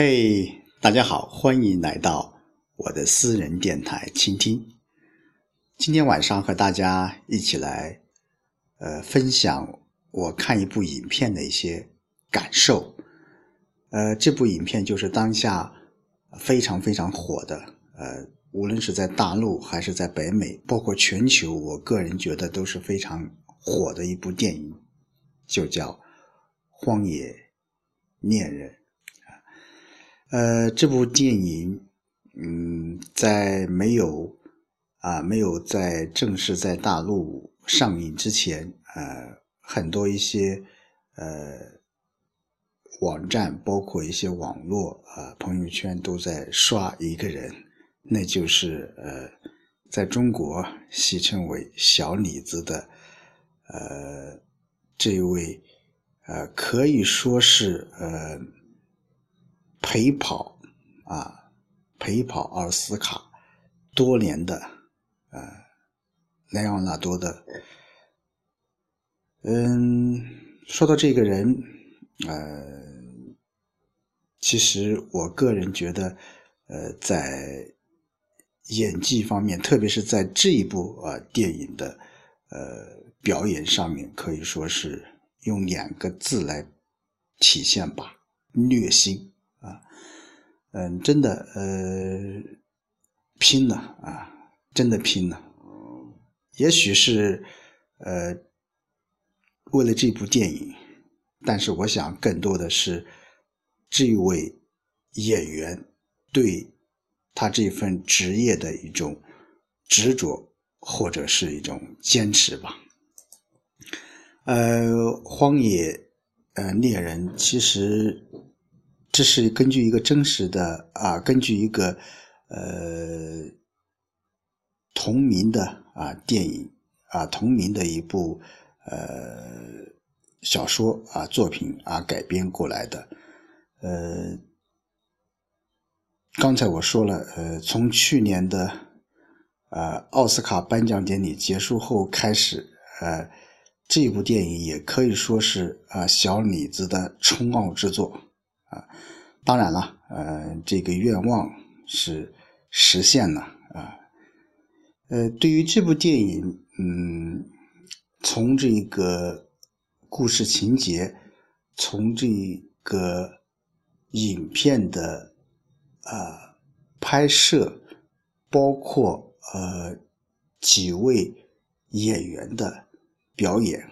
嘿，大家好，欢迎来到我的私人电台倾听。今天晚上和大家一起来，呃，分享我看一部影片的一些感受。呃，这部影片就是当下非常非常火的，呃，无论是在大陆还是在北美，包括全球，我个人觉得都是非常火的一部电影，就叫《荒野恋人》。呃，这部电影，嗯，在没有啊没有在正式在大陆上映之前，呃，很多一些呃网站，包括一些网络啊朋友圈都在刷一个人，那就是呃，在中国戏称为小李子的呃这位呃可以说是呃。陪跑啊，陪跑奥斯卡多年的呃莱昂纳多的，嗯，说到这个人，呃，其实我个人觉得，呃，在演技方面，特别是在这一部啊电影的呃表演上面，可以说是用两个字来体现吧，虐心。啊，嗯，真的，呃，拼了啊，真的拼了。也许是，呃，为了这部电影，但是我想更多的是这位演员对他这份职业的一种执着，或者是一种坚持吧。呃，荒野呃猎人其实。这是根据一个真实的啊，根据一个呃同名的啊电影啊同名的一部呃小说啊作品啊改编过来的。呃，刚才我说了，呃，从去年的呃奥斯卡颁奖典礼结束后开始，呃，这部电影也可以说是啊小李子的冲奥之作。啊，当然了，呃，这个愿望是实现了啊。呃，对于这部电影，嗯，从这个故事情节，从这个影片的啊拍摄，包括呃几位演员的表演，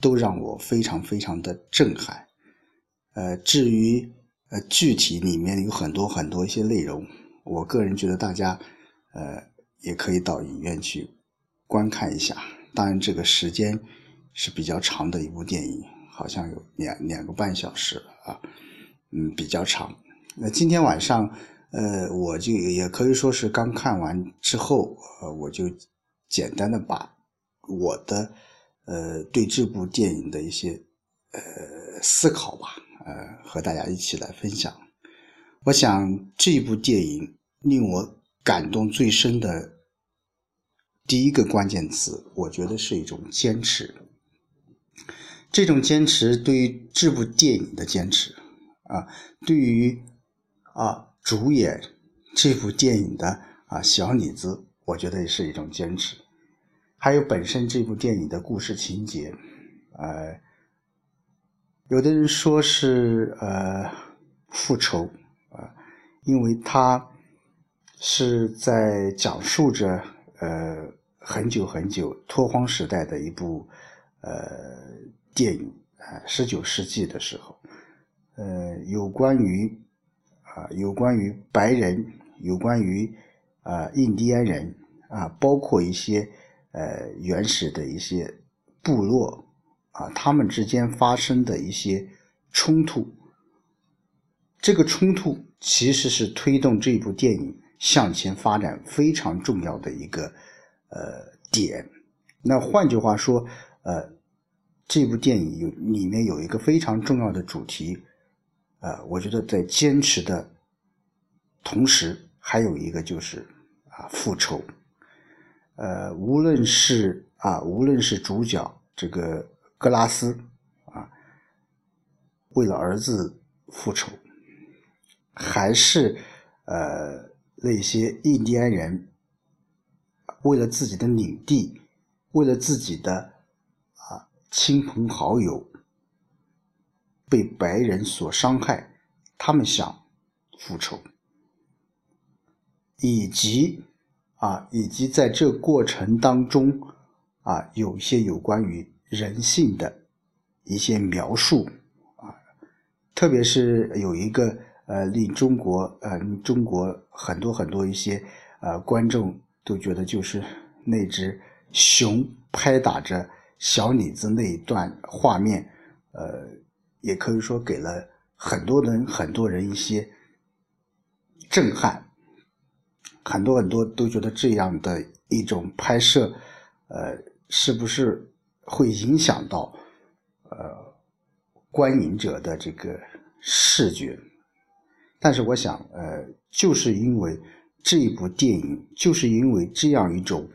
都让我非常非常的震撼。呃，至于呃具体里面有很多很多一些内容，我个人觉得大家呃也可以到影院去观看一下。当然，这个时间是比较长的一部电影，好像有两两个半小时啊，嗯，比较长。那今天晚上呃，我就也可以说是刚看完之后，呃，我就简单的把我的呃对这部电影的一些呃思考吧。呃，和大家一起来分享。我想这部电影令我感动最深的第一个关键词，我觉得是一种坚持。这种坚持对于这部电影的坚持啊，对于啊主演这部电影的啊小李子，我觉得也是一种坚持。还有本身这部电影的故事情节，呃。有的人说是呃复仇啊，因为他是在讲述着呃很久很久拓荒时代的一部呃电影啊，十九世纪的时候，呃有关于啊有关于白人，有关于啊印第安人啊，包括一些呃原始的一些部落。啊，他们之间发生的一些冲突，这个冲突其实是推动这部电影向前发展非常重要的一个呃点。那换句话说，呃，这部电影有里面有一个非常重要的主题，呃，我觉得在坚持的同时，还有一个就是啊复仇。呃，无论是啊，无论是主角这个。格拉斯啊，为了儿子复仇，还是呃那些印第安人为了自己的领地，为了自己的啊亲朋好友被白人所伤害，他们想复仇，以及啊以及在这过程当中啊有一些有关于人性的一些描述啊，特别是有一个。呃，令中国呃，中国很多很多一些呃观众都觉得，就是那只熊拍打着小李子那一段画面，呃，也可以说给了很多人很多人一些震撼，很多很多都觉得这样的一种拍摄，呃，是不是会影响到呃观影者的这个视觉？但是我想，呃，就是因为这一部电影，就是因为这样一种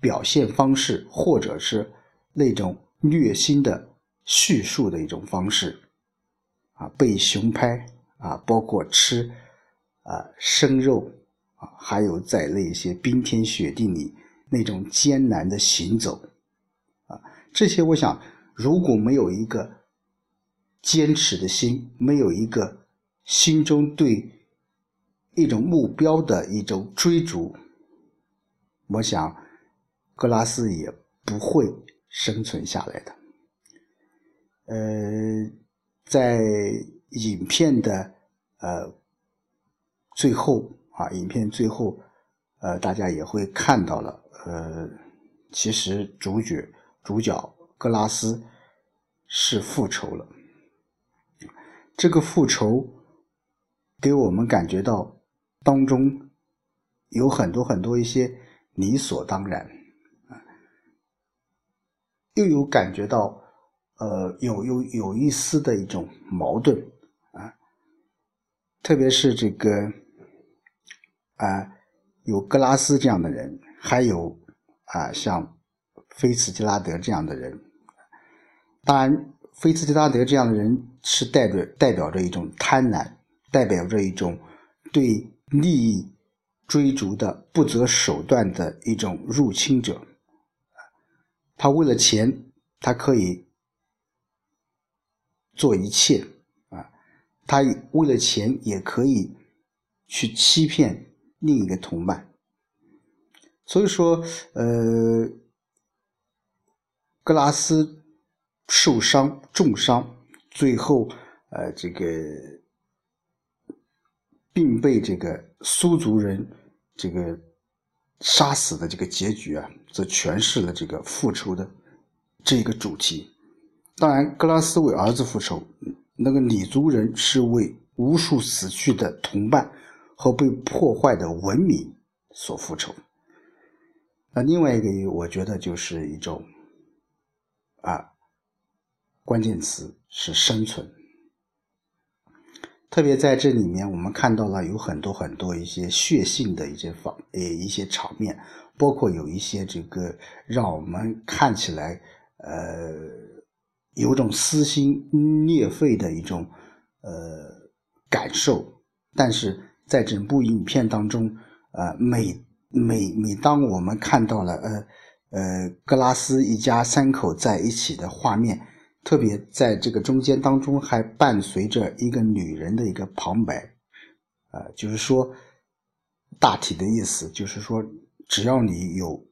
表现方式，或者是那种虐心的叙述的一种方式，啊，被熊拍啊，包括吃啊生肉啊，还有在那些冰天雪地里那种艰难的行走，啊，这些我想，如果没有一个。坚持的心，没有一个心中对一种目标的一种追逐，我想格拉斯也不会生存下来的。呃，在影片的呃最后啊，影片最后呃，大家也会看到了，呃，其实主角主角格拉斯是复仇了。这个复仇给我们感觉到当中有很多很多一些理所当然啊，又有感觉到呃有有有一丝的一种矛盾啊，特别是这个啊有格拉斯这样的人，还有啊像菲茨杰拉德这样的人，当然。菲茨杰拉德这样的人是代表代表着一种贪婪，代表着一种对利益追逐的不择手段的一种入侵者。他为了钱，他可以做一切啊！他为了钱也可以去欺骗另一个同伴。所以说，呃，格拉斯。受伤重伤，最后呃，这个并被这个苏族人这个杀死的这个结局啊，则诠释了这个复仇的这个主题。当然，格拉斯为儿子复仇，那个李族人是为无数死去的同伴和被破坏的文明所复仇。那另外一个，我觉得就是一种啊。关键词是生存，特别在这里面，我们看到了有很多很多一些血腥的一些方呃一些场面，包括有一些这个让我们看起来呃有种撕心裂肺的一种呃感受，但是在整部影片当中，呃每每每当我们看到了呃呃格拉斯一家三口在一起的画面。特别在这个中间当中，还伴随着一个女人的一个旁白，啊，就是说，大体的意思就是说，只要你有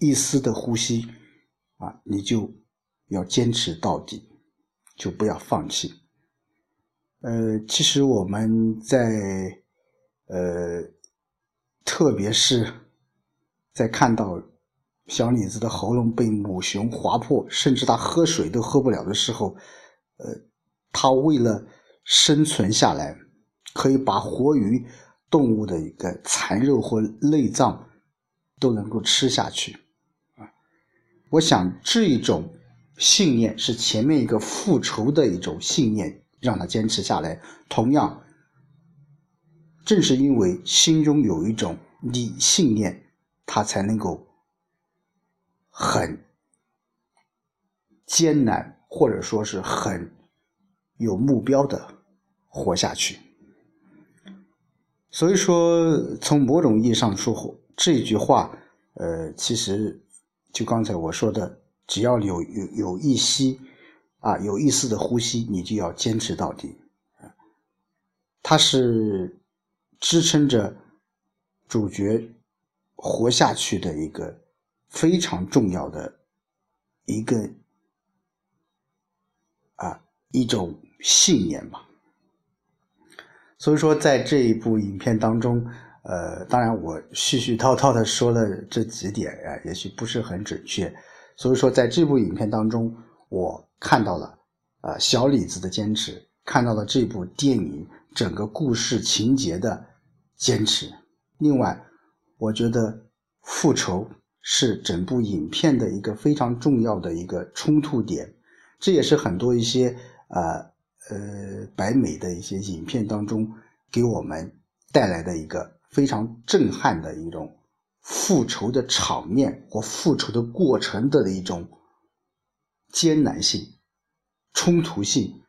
一丝的呼吸，啊，你就要坚持到底，就不要放弃。呃，其实我们在，呃，特别是在看到。小李子的喉咙被母熊划破，甚至他喝水都喝不了的时候，呃，他为了生存下来，可以把活鱼动物的一个残肉或内脏都能够吃下去，啊，我想这一种信念是前面一个复仇的一种信念让他坚持下来。同样，正是因为心中有一种理信念，他才能够。很艰难，或者说是很有目标的活下去。所以说，从某种意义上说，这句话，呃，其实就刚才我说的，只要有有有一息，啊，有一丝的呼吸，你就要坚持到底。它是支撑着主角活下去的一个非常重要的一个啊一种信念吧。所以说，在这一部影片当中，呃，当然我絮絮叨叨的说了这几点啊，也许不是很准确。所以说，在这部影片当中，我看到了啊小李子的坚持，看到了这部电影整个故事情节的坚持。另外，我觉得复仇是整部影片的一个非常重要的一个冲突点，这也是很多一些呃。呃，白美的一些影片当中，给我们带来的一个非常震撼的一种复仇的场面或复仇的过程的一种艰难性、冲突性，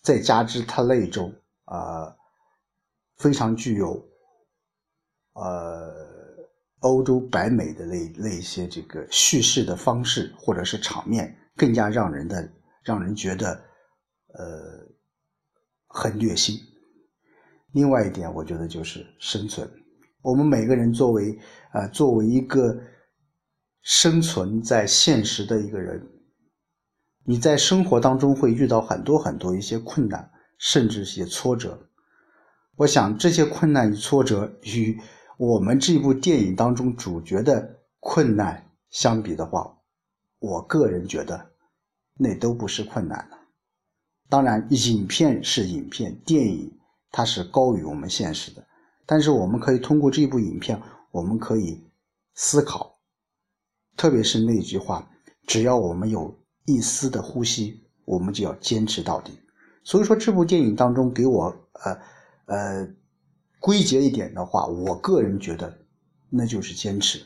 再加之它那种啊非常具有呃欧洲白美的那那些这个叙事的方式或者是场面，更加让人的让人觉得。呃，很虐心。另外一点，我觉得就是生存。我们每个人作为呃，作为一个生存在现实的一个人，你在生活当中会遇到很多很多一些困难，甚至一些挫折。我想这些困难与挫折与我们这部电影当中主角的困难相比的话，我个人觉得那都不是困难了。当然，影片是影片，电影它是高于我们现实的。但是，我们可以通过这部影片，我们可以思考，特别是那句话：只要我们有一丝的呼吸，我们就要坚持到底。所以说，这部电影当中给我呃呃归结一点的话，我个人觉得那就是坚持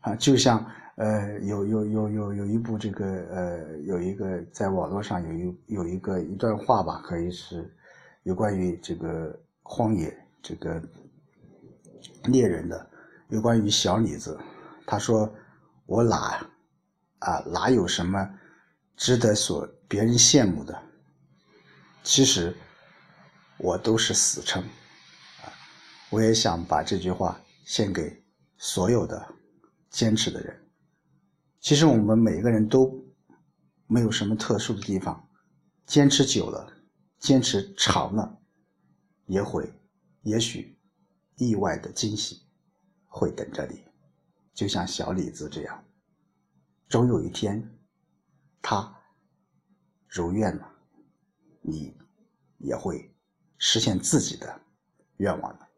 啊，就像。呃，有有有有有一部这个呃，有一个在网络上有一有一个一段话吧，可以是有关于这个荒野这个猎人的，有关于小李子，他说我哪啊哪有什么值得所别人羡慕的，其实我都是死撑啊，我也想把这句话献给所有的坚持的人。其实我们每个人都没有什么特殊的地方，坚持久了，坚持长了，也会，也许意外的惊喜会等着你，就像小李子这样，总有一天，他如愿了，你也会实现自己的愿望的。